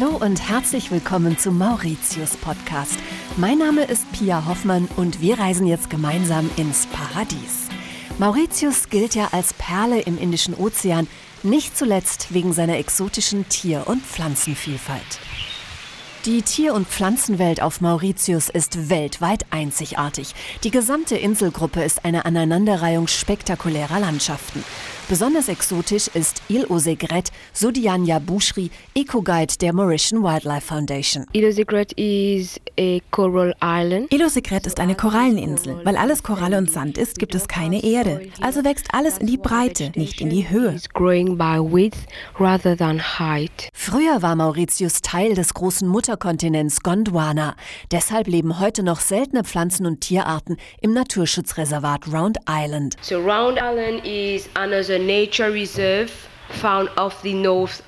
Hallo und herzlich willkommen zum Mauritius Podcast. Mein Name ist Pia Hoffmann und wir reisen jetzt gemeinsam ins Paradies. Mauritius gilt ja als Perle im Indischen Ozean, nicht zuletzt wegen seiner exotischen Tier- und Pflanzenvielfalt. Die Tier- und Pflanzenwelt auf Mauritius ist weltweit einzigartig. Die gesamte Inselgruppe ist eine Aneinanderreihung spektakulärer Landschaften. Besonders exotisch ist aux Aigrettes, so Dianya Bushri, Eco-Guide der Mauritian Wildlife Foundation. Is a coral island. Aux Aigrettes ist eine Koralleninsel. Weil alles Koralle und Sand ist, gibt es keine Erde. Also wächst alles in die Breite, nicht in die Höhe. Früher war Mauritius Teil des großen Mutterkontinents Gondwana. Deshalb leben heute noch seltene Pflanzen- und Tierarten im Naturschutzreservat Round Island. So Round Island is another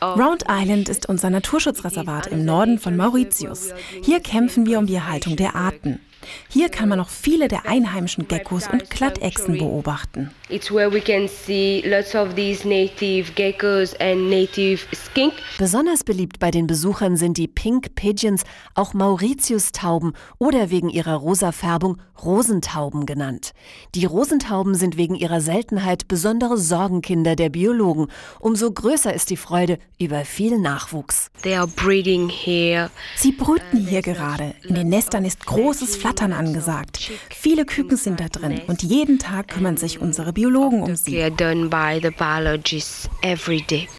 Round Island ist unser Naturschutzreservat im Norden von Mauritius. Hier kämpfen wir um die Erhaltung der Arten. Hier kann man noch viele der einheimischen Geckos und Glattechsen beobachten. It's where we can see lots of these native geckos and native skink. Besonders beliebt bei den Besuchern sind die Pink Pigeons, auch Mauritius-Tauben oder wegen ihrer rosa Färbung Rosentauben genannt. Die Rosentauben sind wegen ihrer Seltenheit besondere Sorgenkinder der Biologen. Umso größer ist die Freude über viel Nachwuchs. They are breeding here. Sie brüten hier gerade. In den Nestern ist großes Flattern angesagt. Viele Küken sind da drin und jeden Tag kümmern sich unsere Biologen um sie.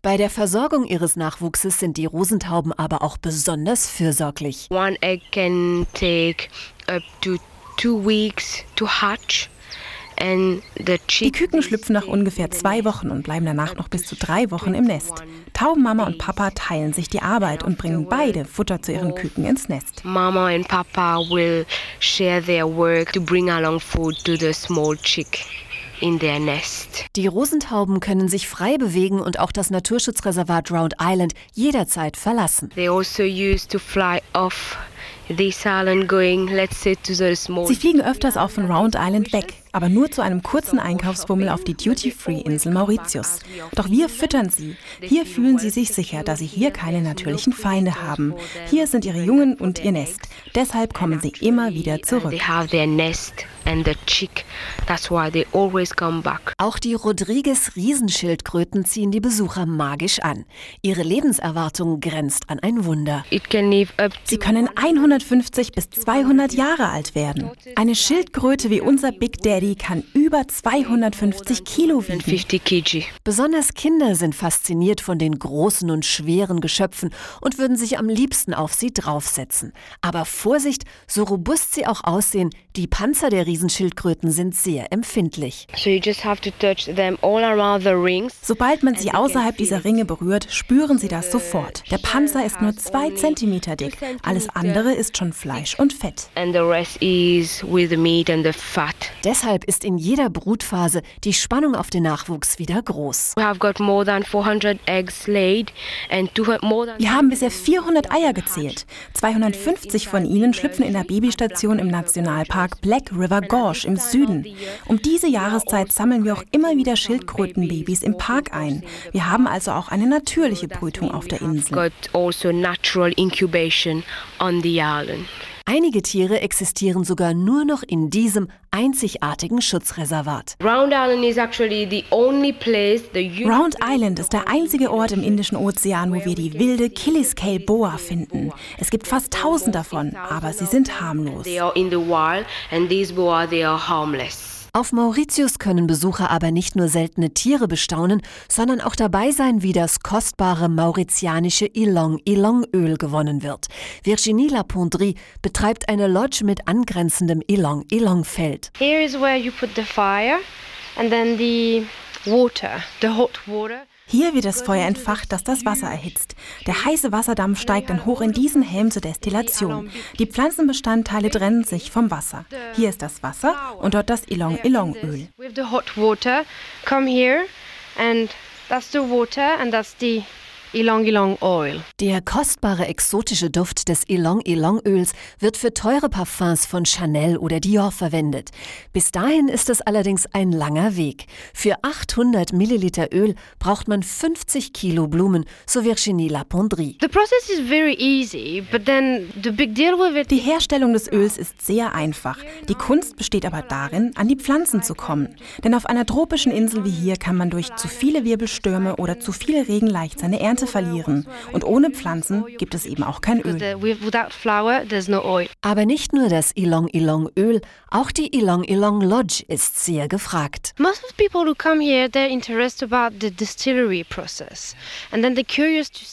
Bei der Versorgung ihres Nachwuchses sind die Rosentauben aber auch besonders fürsorglich. One egg can take up to two weeks to hatch. Die Küken schlüpfen nach ungefähr zwei Wochen und bleiben danach noch bis zu drei Wochen im Nest. Taubenmama und Papa teilen sich die Arbeit und bringen beide Futter zu ihren Küken ins Nest. Mama and Papa will share their work to bring along food to the small chick in their nest. Die Rosentauben können sich frei bewegen und auch das Naturschutzreservat Round Island jederzeit verlassen. They also used to fly off Sie fliegen öfters auch von Round Island weg, aber nur zu einem kurzen Einkaufsbummel auf die Duty-Free-Insel Mauritius. Doch wir füttern sie. Hier fühlen sie sich sicher, da sie hier keine natürlichen Feinde haben. Hier sind ihre Jungen und ihr Nest. Deshalb kommen sie immer wieder zurück. And the chick. That's why they always come back. Auch die Rodriguez Riesenschildkröten ziehen die Besucher magisch an. Ihre Lebenserwartung grenzt an ein Wunder. It can live up Sie können 150 bis 200 Jahre alt werden. Eine Schildkröte wie unser Big Daddy kann über 250 Kilo wiegen. 50 kg. Besonders Kinder sind fasziniert von den großen und schweren Geschöpfen und würden sich am liebsten auf sie draufsetzen. Aber Vorsicht, so robust sie auch aussehen, die Panzer der Riesenschildkröten sind sehr empfindlich. Sobald man sie außerhalb dieser Ringe berührt, spüren sie das sofort. Der Panzer ist nur zwei Zentimeter dick. Alles andere ist schon Fleisch und Fett. Deshalb ist in jeder Brutphase die Spannung auf den Nachwuchs wieder groß. We have got more than 400 eggs laid and 200 more than Wir haben bisher 400 Eier gezählt. 250 von ihnen schlüpfen in der Babystation im Nationalpark Black River Gorge im Süden. Um diese Jahreszeit sammeln wir auch immer wieder Schildkrötenbabys im Park ein. Wir haben also auch eine natürliche Brütung auf der Insel. Einige Tiere existieren sogar nur noch in diesem einzigartigen Schutzreservat. Round Island is actually the only place the uni- Round Island ist der einzige Ort im Indischen Ozean, wo wir die wilde Killiscale Boa finden. Es gibt fast tausend davon, aber sie sind harmlos. Auf Mauritius können Besucher aber nicht nur seltene Tiere bestaunen, sondern auch dabei sein, wie das kostbare mauritianische Ilong-Ilong-Öl gewonnen wird. Virginie Lapondry betreibt eine Lodge mit angrenzendem Ilong-Ilong-Feld. Here is where you put the fire and then the water, the hot water. Hier wird das Feuer entfacht, das das Wasser erhitzt. Der heiße Wasserdampf steigt dann hoch in diesen Helm zur Destillation. Die Pflanzenbestandteile trennen sich vom Wasser. Hier ist das Wasser und dort das Ilong-Ilong-Öl. With the hot water, come here and that's the water and that's the ylang ylang oil. Der kostbare exotische Duft des Ylang Ylang Öls wird für teure Parfums von Chanel oder Dior verwendet. Bis dahin ist es allerdings ein langer Weg. Für 800 Milliliter Öl braucht man 50 Kilo Blumen, so Virginie Lapondry. The process is very easy, but then the big deal with it Die Herstellung des Öls ist sehr einfach. Die Kunst besteht aber darin, an die Pflanzen zu kommen. Denn auf einer tropischen Insel wie hier kann man durch zu viele Wirbelstürme oder zu viel Regen leicht seine Ernte verlieren. Und ohne Pflanzen gibt es eben auch kein Öl. oil. Aber nicht nur das Ylang Ylang Öl, auch die Ylang Ylang Lodge ist sehr gefragt.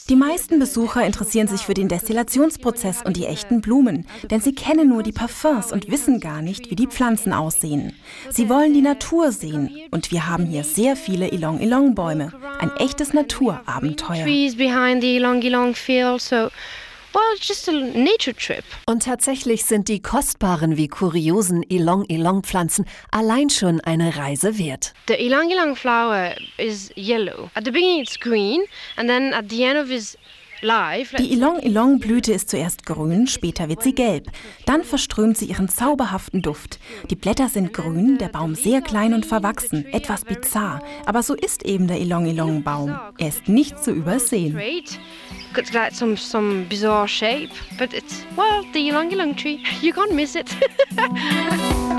Die meisten Besucher interessieren sich für den Destillationsprozess und die echten Blumen, denn sie kennen nur die Parfums und wissen gar nicht, wie die Pflanzen aussehen. Sie wollen die Natur sehen und wir haben hier sehr viele Ilong Ilong Bäume, ein echtes Naturabenteuer. Und tatsächlich sind die kostbaren wie kuriosen Ylang Ylang Pflanzen allein schon eine Reise wert. The Ylang flower is yellow. At the beginning, it's green, and then at the end of its life, Die Ilong Ilong Blüte ist zuerst grün, später wird sie gelb. Dann verströmt sie ihren zauberhaften Duft. Die Blätter sind grün, der Baum sehr klein und verwachsen, etwas bizarr. Aber so ist eben der Ilong Ilong Baum. Er ist nicht zu übersehen. got like some some bizarre shape, but it's well the Ylang tree. You can't miss it.